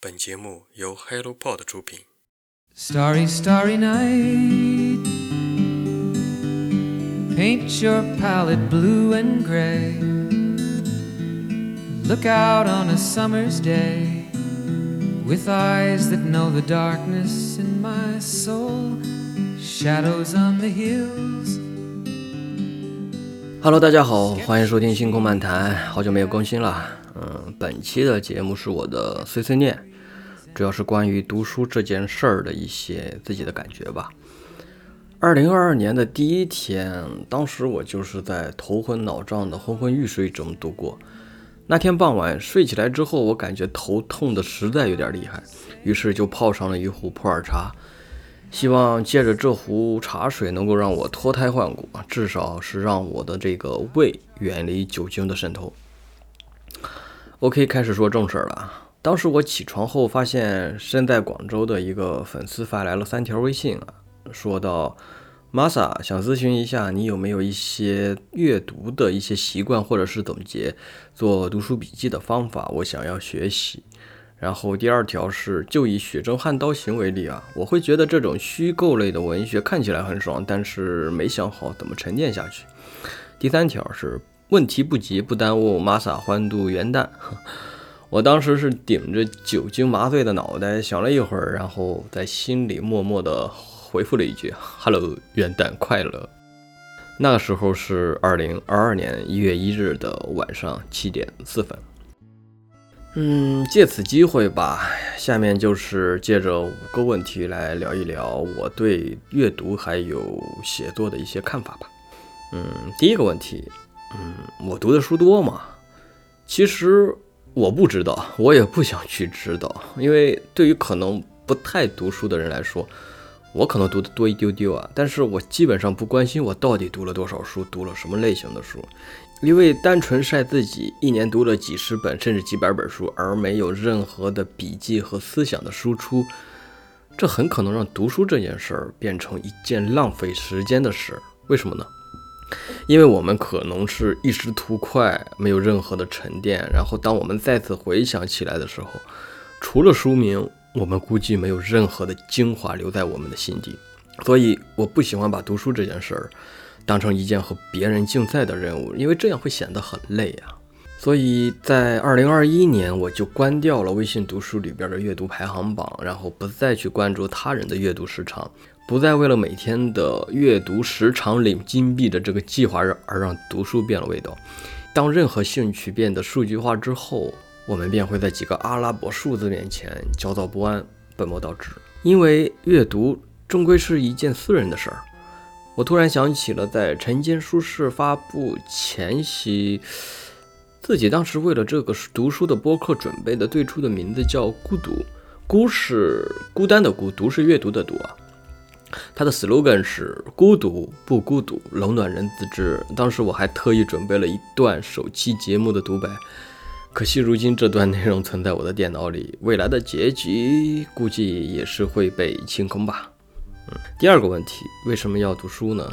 本节目由 HelloPod 出品。 Starry, starry night. Paint your palette blue and gray. Look out on a summer's day with eyes that know the darkness in my soul. Shadows on the hills. Hello，大家好，欢迎收听星空漫谈，好久没有更新了。嗯，本期的节目是我的碎碎念， 主要是关于读书这件事儿的一些自己的感觉吧。二零二二年的第一天，当时我就是在头昏脑胀的昏昏欲睡中度过。那天傍晚睡起来之后，我感觉头痛的实在有点厉害，于是就泡上了一壶普洱茶，希望借着这壶茶水能够让我脱胎换骨，至少是让我的这个胃远离酒精的渗透。OK，开始说正事儿了。当时我起床后，发现身在广州的一个粉丝发来了三条微信啊，说到：“Masa 想咨询一下，你有没有一些阅读的一些习惯，或者是总结做读书笔记的方法？我想要学习。”然后第二条是，就以《雪中悍刀行》为例啊，我会觉得这种虚构类的文学看起来很爽，但是没想好怎么沉淀下去。第三条是，问题不急，不耽误 Masa 欢度元旦。我当时是顶着酒精麻醉的脑袋想了一会儿，然后在心里默默地回复了一句 “Hello，元旦快乐”。那个时候是二零二二年一月一日的晚上七点四分。嗯，借此机会吧，下面就是借着五个问题来聊一聊我对阅读还有写作的一些看法吧。嗯，第一个问题，嗯，我读的书多吗？其实我不知道，我也不想去知道，因为对于可能不太读书的人来说，我可能读的多一丢丢啊。但是我基本上不关心我到底读了多少书，读了什么类型的书，因为单纯晒自己一年读了几十本甚至几百本书，而没有任何的笔记和思想的输出，这很可能让读书这件事儿变成一件浪费时间的事。为什么呢？因为我们可能是一时图快，没有任何的沉淀，然后当我们再次回想起来的时候，除了书名，我们估计没有任何的精华留在我们的心底。所以我不喜欢把读书这件事儿当成一件和别人竞赛的任务，因为这样会显得很累啊。所以在二零二一年，我就关掉了微信读书里边的阅读排行榜，然后不再去关注他人的阅读时长。不再为了每天的阅读时长领金币的这个计划而让读书变了味道。当任何兴趣变得数据化之后，我们便会在几个阿拉伯数字面前焦躁不安、本末倒置。因为阅读终归是一件私人的事儿。我突然想起了在晨间书市发布前夕，自己当时为了这个读书的播客准备的最初的名字叫“孤独”，孤是孤单的孤，独是阅读的读啊。他的 slogan 是“孤独不孤独，冷暖人自知”。当时我还特意准备了一段首期节目的独白，可惜如今这段内容存在我的电脑里，未来的结局估计也是会被清空吧。嗯，第二个问题，为什么要读书呢？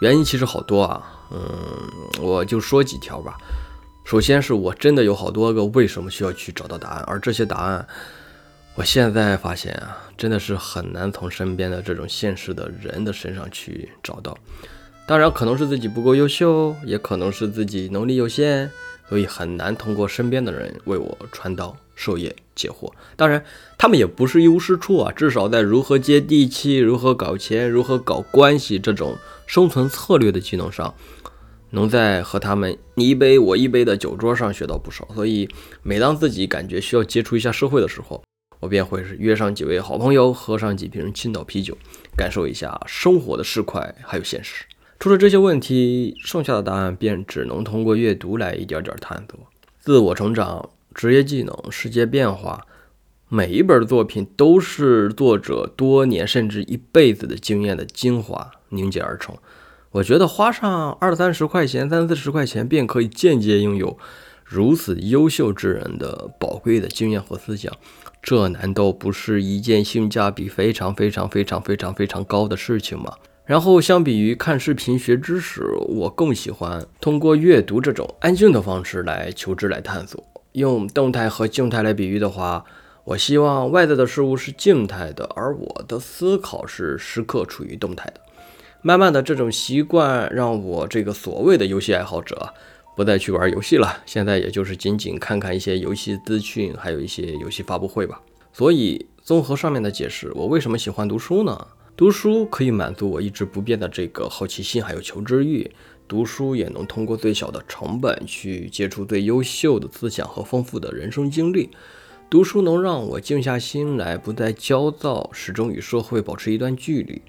原因其实好多啊，嗯，我就说几条吧。首先是我真的有好多个为什么需要去找到答案，而这些答案。我现在发现啊，真的是很难从身边的这种现实的人的身上去找到。当然，可能是自己不够优秀，也可能是自己能力有限，所以很难通过身边的人为我传道授业解惑。当然，他们也不是一无是处啊，至少在如何接地气、如何搞钱、如何搞关系这种生存策略的技能上，能在和他们你一杯我一杯的酒桌上学到不少。所以，每当自己感觉需要接触一下社会的时候，我便会是约上几位好朋友，喝上几瓶青岛啤酒，感受一下生活的市侩还有现实。除了这些问题，剩下的答案便只能通过阅读来一点点探索。自我成长、职业技能、世界变化，每一本作品都是作者多年甚至一辈子的经验的精华凝结而成。我觉得花上二三十块钱、三四十块钱，便可以间接拥有如此优秀之人的宝贵的经验和思想。这难道不是一件性价比非常非常非常非常非常高的事情吗？然后，相比于看视频学知识，我更喜欢通过阅读这种安静的方式来求知、来探索。用动态和静态来比喻的话，我希望外在的事物是静态的，而我的思考是时刻处于动态的。慢慢的，这种习惯让我这个所谓的游戏爱好者不再去玩游戏了，现在也就是仅仅看看一些游戏资讯，还有一些游戏发布会吧。所以，综合上面的解释，我为什么喜欢读书呢？读书可以满足我一直不变的这个好奇心，还有求知欲。读书也能通过最小的成本去接触最优秀的思想和丰富的人生经历。读书能让我静下心来，不再焦躁，始终与社会保持一段距离，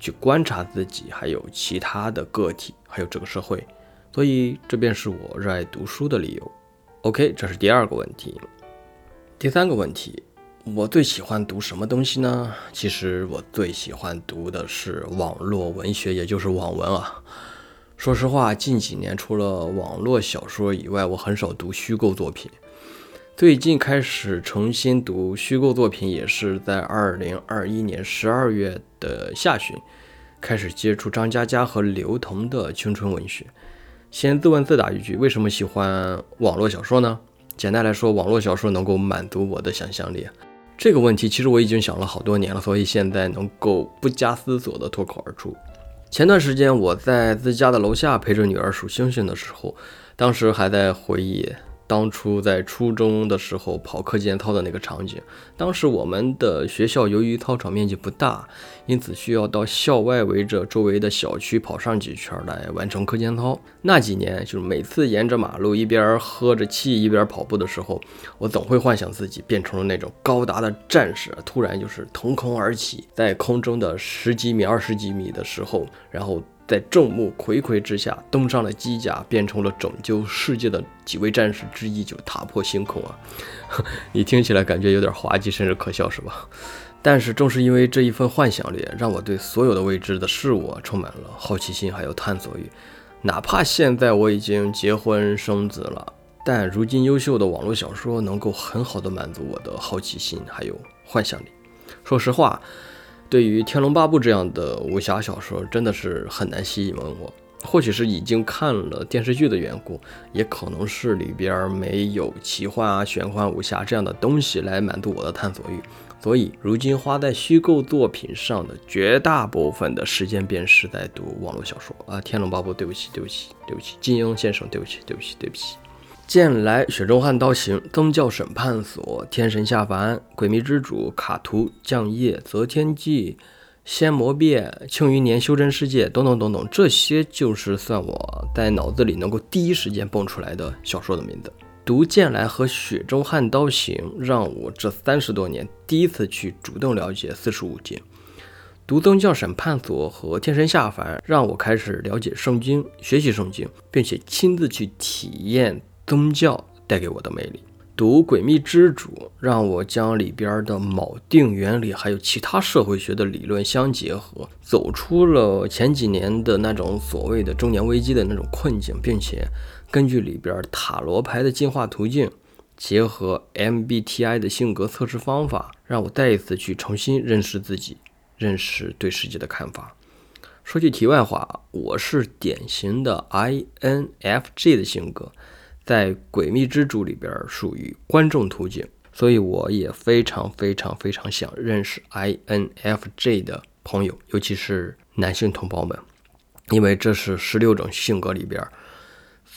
去观察自己，还有其他的个体，还有这个社会。所以，这便是我热爱读书的理由。OK，这是第二个问题。第三个问题，我最喜欢读什么东西呢？其实我最喜欢读的是网络文学，也就是网文啊。说实话，近几年除了网络小说以外，我很少读虚构作品。最近开始重新读虚构作品，也是在二零二一年十二月的下旬，开始接触张嘉佳和刘同的青春文学。先自问自答一句：为什么喜欢网络小说呢？简单来说，网络小说能够满足我的想象力。这个问题其实我已经想了好多年了，所以现在能够不加思索地脱口而出。前段时间我在自家的楼下陪着女儿数星星的时候，当时还在回忆。当初在初中的时候跑课间操的那个场景，当时我们的学校由于操场面积不大，因此需要到校外围着周围的小区跑上几圈来完成课间操。那几年，就是每次沿着马路一边喝着气一边跑步的时候，我总会幻想自己变成了那种高达的战士，突然就是腾空而起，在空中的十几米、二十几米的时候，然后。在众目睽睽之下登上了机甲，变成了拯救世界的几位战士之一，就踏破星空啊！你听起来感觉有点滑稽，甚至可笑，是吧？但是正是因为这一份幻想力，让我对所有的未知的事物充满了好奇心，还有探索欲。哪怕现在我已经结婚生子了，但如今优秀的网络小说能够很好的满足我的好奇心，还有幻想力。说实话。对于《天龙八部》这样的武侠小说，真的是很难吸引我。或许是已经看了电视剧的缘故，也可能是里边没有奇幻啊、玄幻、武侠这样的东西来满足我的探索欲。所以，如今花在虚构作品上的绝大部分的时间，便是在读网络小说啊，《天龙八部》。对不起，对不起，对不起，金庸先生，对不起，对不起，对不起。剑来雪中悍刀行，宗教审判所，天神下凡，诡秘之主，卡图，降业，择天记，仙魔变，庆余年，修真世界，等等等等，这些就是算我在脑子里能够第一时间蹦出来的小说的名字。读剑来和雪中悍刀行，让我这三十多年第一次去主动了解四书五经。读宗教审判所和天神下凡，让我开始了解圣经，学习圣经，并且亲自去体验。宗教带给我的魅力，读《诡秘之主》让我将里边的锚定原理还有其他社会学的理论相结合，走出了前几年的那种所谓的中年危机的那种困境，并且根据里边塔罗牌的进化途径，结合 MBTI 的性格测试方法，让我再一次去重新认识自己，认识对世界的看法。说句题外话，我是典型的 INFJ 的性格。在《诡秘之主》里边属于观众途径，所以我也非常非常非常想认识 INFJ 的朋友，尤其是男性同胞们，因为这是十六种性格里边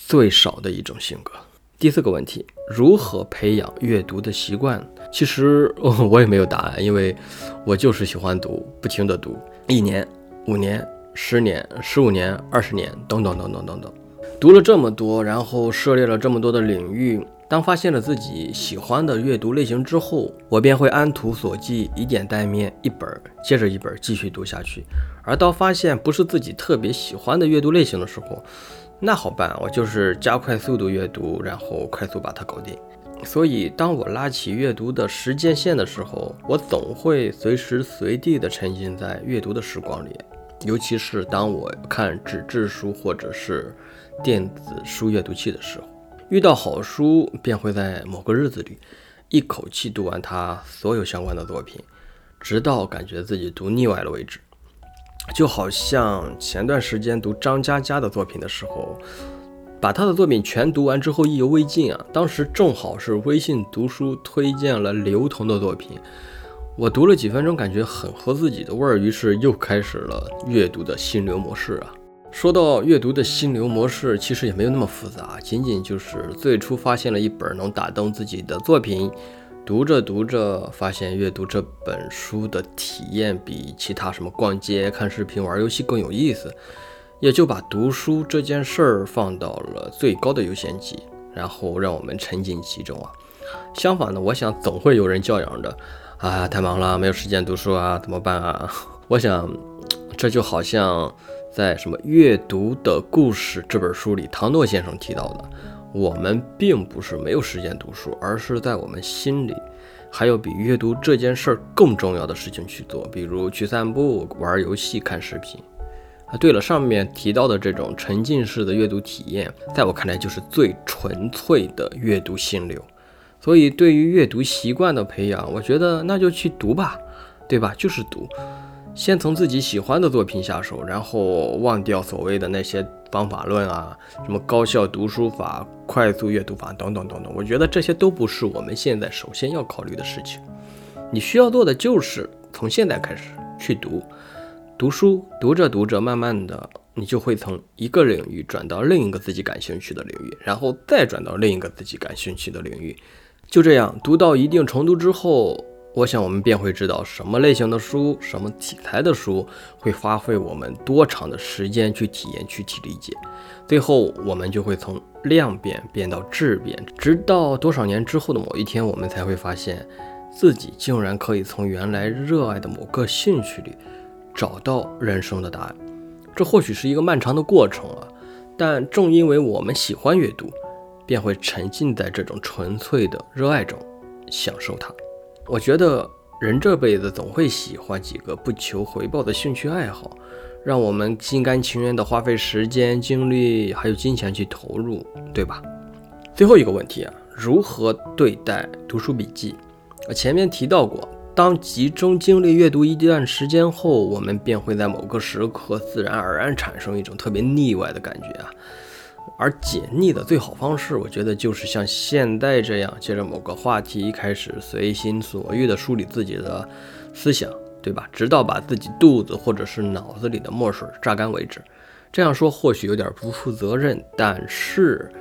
最少的一种性格。第四个问题，如何培养阅读的习惯？其实我也没有答案，因为我就是喜欢读，不停的读，一年、五年、十年、十五年、二十年，等等等等等等。读了这么多，然后涉猎了这么多的领域，当发现了自己喜欢的阅读类型之后，我便会按图索骥，以点带面，一本接着一本继续读下去。而到发现不是自己特别喜欢的阅读类型的时候，那好办，我就是加快速度阅读，然后快速把它搞定。所以，当我拉起阅读的时间线的时候，我总会随时随地的沉浸在阅读的时光里，尤其是当我看纸质书或者是。电子书阅读器的时候，遇到好书，便会在某个日子里一口气读完它所有相关的作品，直到感觉自己读腻歪了为止。就好像前段时间读张嘉佳的作品的时候，把他的作品全读完之后意犹未尽啊！当时正好是微信读书推荐了刘同的作品，我读了几分钟，感觉很合自己的味儿，于是又开始了阅读的心流模式啊。说到阅读的心流模式，其实也没有那么复杂，仅仅就是最初发现了一本能打动自己的作品，读着读着发现阅读这本书的体验比其他什么逛街、看视频、玩游戏更有意思，也就把读书这件事儿放到了最高的优先级，然后让我们沉浸其中啊。相反呢，我想总会有人教养着，啊，太忙了，没有时间读书啊，怎么办啊？我想，这就好像。在什么阅读的故事这本书里，唐诺先生提到的，我们并不是没有时间读书，而是在我们心里还有比阅读这件事儿更重要的事情去做，比如去散步、玩游戏、看视频。啊，对了，上面提到的这种沉浸式的阅读体验，在我看来就是最纯粹的阅读心流。所以，对于阅读习惯的培养，我觉得那就去读吧，对吧？就是读。先从自己喜欢的作品下手，然后忘掉所谓的那些方法论啊，什么高效读书法、快速阅读法等等等等。我觉得这些都不是我们现在首先要考虑的事情。你需要做的就是从现在开始去读，读书，读着读着，慢慢的，你就会从一个领域转到另一个自己感兴趣的领域，然后再转到另一个自己感兴趣的领域。就这样，读到一定程度之后。我想，我们便会知道什么类型的书、什么题材的书会花费我们多长的时间去体验、去体理解。最后，我们就会从量变变到质变，直到多少年之后的某一天，我们才会发现自己竟然可以从原来热爱的某个兴趣里找到人生的答案。这或许是一个漫长的过程啊，但正因为我们喜欢阅读，便会沉浸在这种纯粹的热爱中，享受它。我觉得人这辈子总会喜欢几个不求回报的兴趣爱好，让我们心甘情愿地花费时间、精力还有金钱去投入，对吧？最后一个问题啊，如何对待读书笔记？我前面提到过，当集中精力阅读一段时间后，我们便会在某个时刻自然而然产生一种特别腻歪的感觉啊。而解腻的最好方式，我觉得就是像现在这样，借着某个话题开始随心所欲地梳理自己的思想，对吧？直到把自己肚子或者是脑子里的墨水榨干为止。这样说或许有点不负责任，但是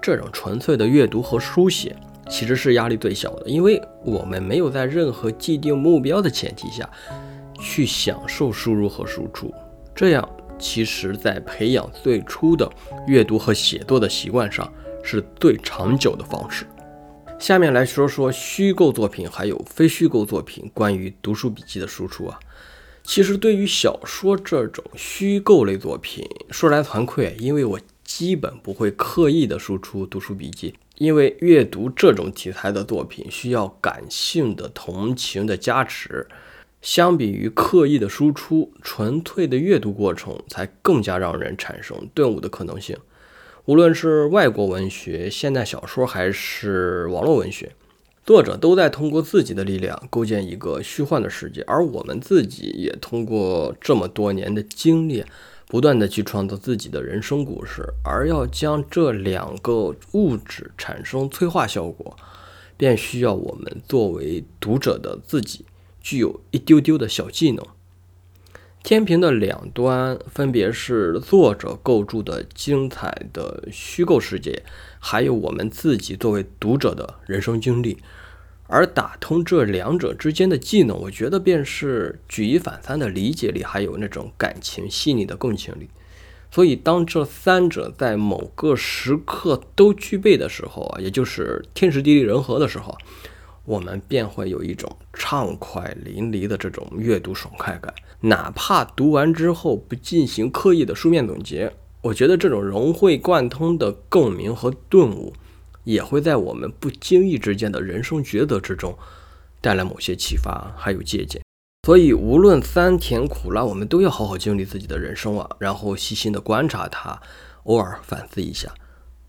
这种纯粹的阅读和书写其实是压力最小的，因为我们没有在任何既定目标的前提下去享受输入和输出，这样。其实，在培养最初的阅读和写作的习惯上，是最长久的方式。下面来说说虚构作品还有非虚构作品关于读书笔记的输出啊。其实，对于小说这种虚构类作品，说来惭愧，因为我基本不会刻意的输出读书笔记，因为阅读这种题材的作品需要感性的同情的加持。相比于刻意的输出，纯粹的阅读过程才更加让人产生顿悟的可能性。无论是外国文学、现代小说，还是网络文学，作者都在通过自己的力量构建一个虚幻的世界，而我们自己也通过这么多年的经历，不断的去创造自己的人生故事。而要将这两个物质产生催化效果，便需要我们作为读者的自己。具有一丢丢的小技能。天平的两端分别是作者构筑的精彩的虚构世界，还有我们自己作为读者的人生经历。而打通这两者之间的技能，我觉得便是举一反三的理解力，还有那种感情细腻的共情力。所以，当这三者在某个时刻都具备的时候啊，也就是天时地利人和的时候。我们便会有一种畅快淋漓的这种阅读爽快感，哪怕读完之后不进行刻意的书面总结，我觉得这种融会贯通的共鸣和顿悟，也会在我们不经意之间的人生抉择之中带来某些启发，还有借鉴。所以，无论酸甜苦辣，我们都要好好经历自己的人生啊，然后细心的观察它，偶尔反思一下。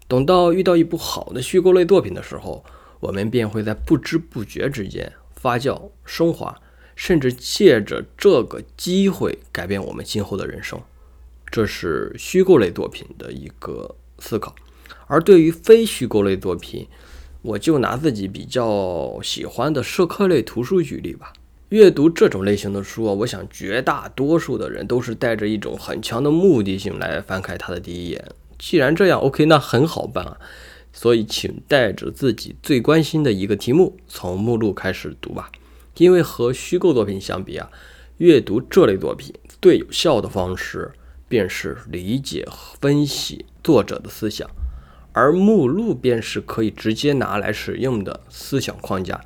等到遇到一部好的虚构类作品的时候。我们便会在不知不觉之间发酵升华，甚至借着这个机会改变我们今后的人生。这是虚构类作品的一个思考。而对于非虚构类作品，我就拿自己比较喜欢的社科类图书举例吧。阅读这种类型的书啊，我想绝大多数的人都是带着一种很强的目的性来翻开它的第一眼。既然这样，OK，那很好办啊。所以，请带着自己最关心的一个题目，从目录开始读吧。因为和虚构作品相比啊，阅读这类作品最有效的方式便是理解和分析作者的思想，而目录便是可以直接拿来使用的思想框架。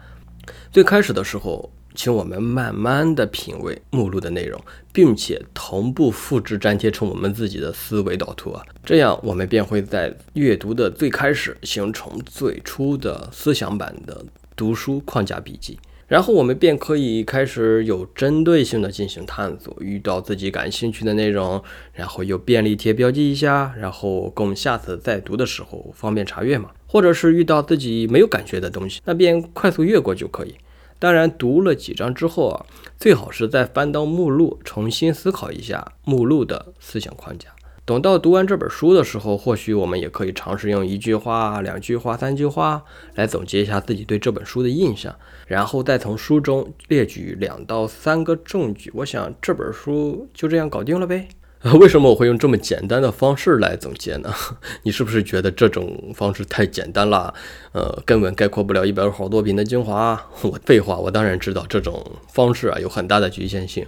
最开始的时候。请我们慢慢的品味目录的内容，并且同步复制粘贴成我们自己的思维导图啊，这样我们便会在阅读的最开始形成最初的思想版的读书框架笔记，然后我们便可以开始有针对性的进行探索，遇到自己感兴趣的内容，然后有便利贴标记一下，然后供下次再读的时候方便查阅嘛，或者是遇到自己没有感觉的东西，那便快速越过就可以。当然，读了几章之后啊，最好是再翻到目录，重新思考一下目录的思想框架。等到读完这本书的时候，或许我们也可以尝试用一句话、两句话、三句话来总结一下自己对这本书的印象，然后再从书中列举两到三个证据。我想这本书就这样搞定了呗。为什么我会用这么简单的方式来总结呢？你是不是觉得这种方式太简单了？呃，根本概括不了一本好作品的精华？我废话，我当然知道这种方式啊有很大的局限性，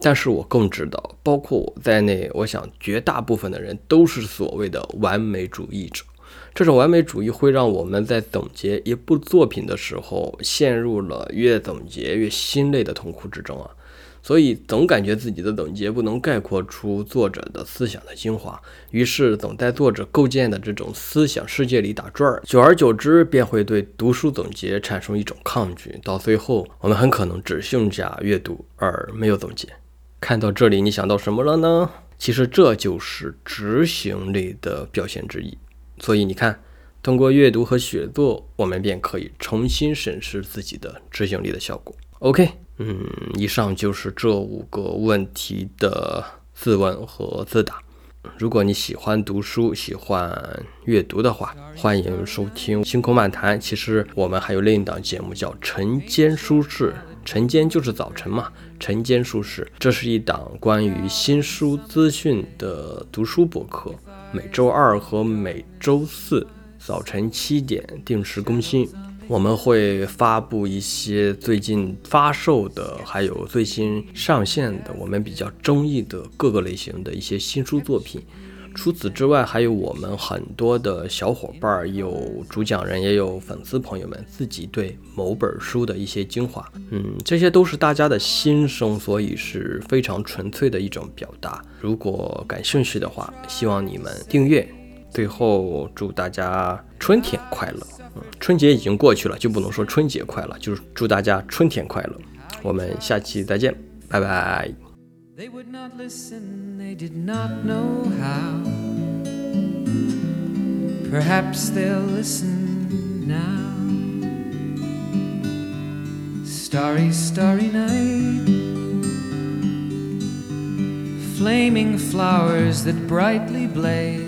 但是我更知道，包括我在内，我想绝大部分的人都是所谓的完美主义者。这种完美主义会让我们在总结一部作品的时候，陷入了越总结越心累的痛苦之中啊。所以总感觉自己的总结不能概括出作者的思想的精华，于是总在作者构建的这种思想世界里打转儿，久而久之便会对读书总结产生一种抗拒，到最后我们很可能只剩下阅读而没有总结。看到这里，你想到什么了呢？其实这就是执行力的表现之一。所以你看，通过阅读和写作，我们便可以重新审视自己的执行力的效果。OK。嗯，以上就是这五个问题的自问和自答。如果你喜欢读书、喜欢阅读的话，欢迎收听《星空漫谈》。其实我们还有另一档节目叫《晨间书适》，晨间就是早晨嘛，晨间书适，这是一档关于新书资讯的读书博客，每周二和每周四早晨七点定时更新。我们会发布一些最近发售的，还有最新上线的，我们比较中意的各个类型的一些新书作品。除此之外，还有我们很多的小伙伴儿，有主讲人，也有粉丝朋友们自己对某本书的一些精华。嗯，这些都是大家的心声，所以是非常纯粹的一种表达。如果感兴趣的话，希望你们订阅。最后，祝大家春天快乐。春节已经过去了，就不能说春节快乐，就是祝大家春天快乐。我们下期再见，拜拜。They would not listen, they did not know how. Perhaps they'll listen now. Starry, starry night. Flaming flowers that brightly blaze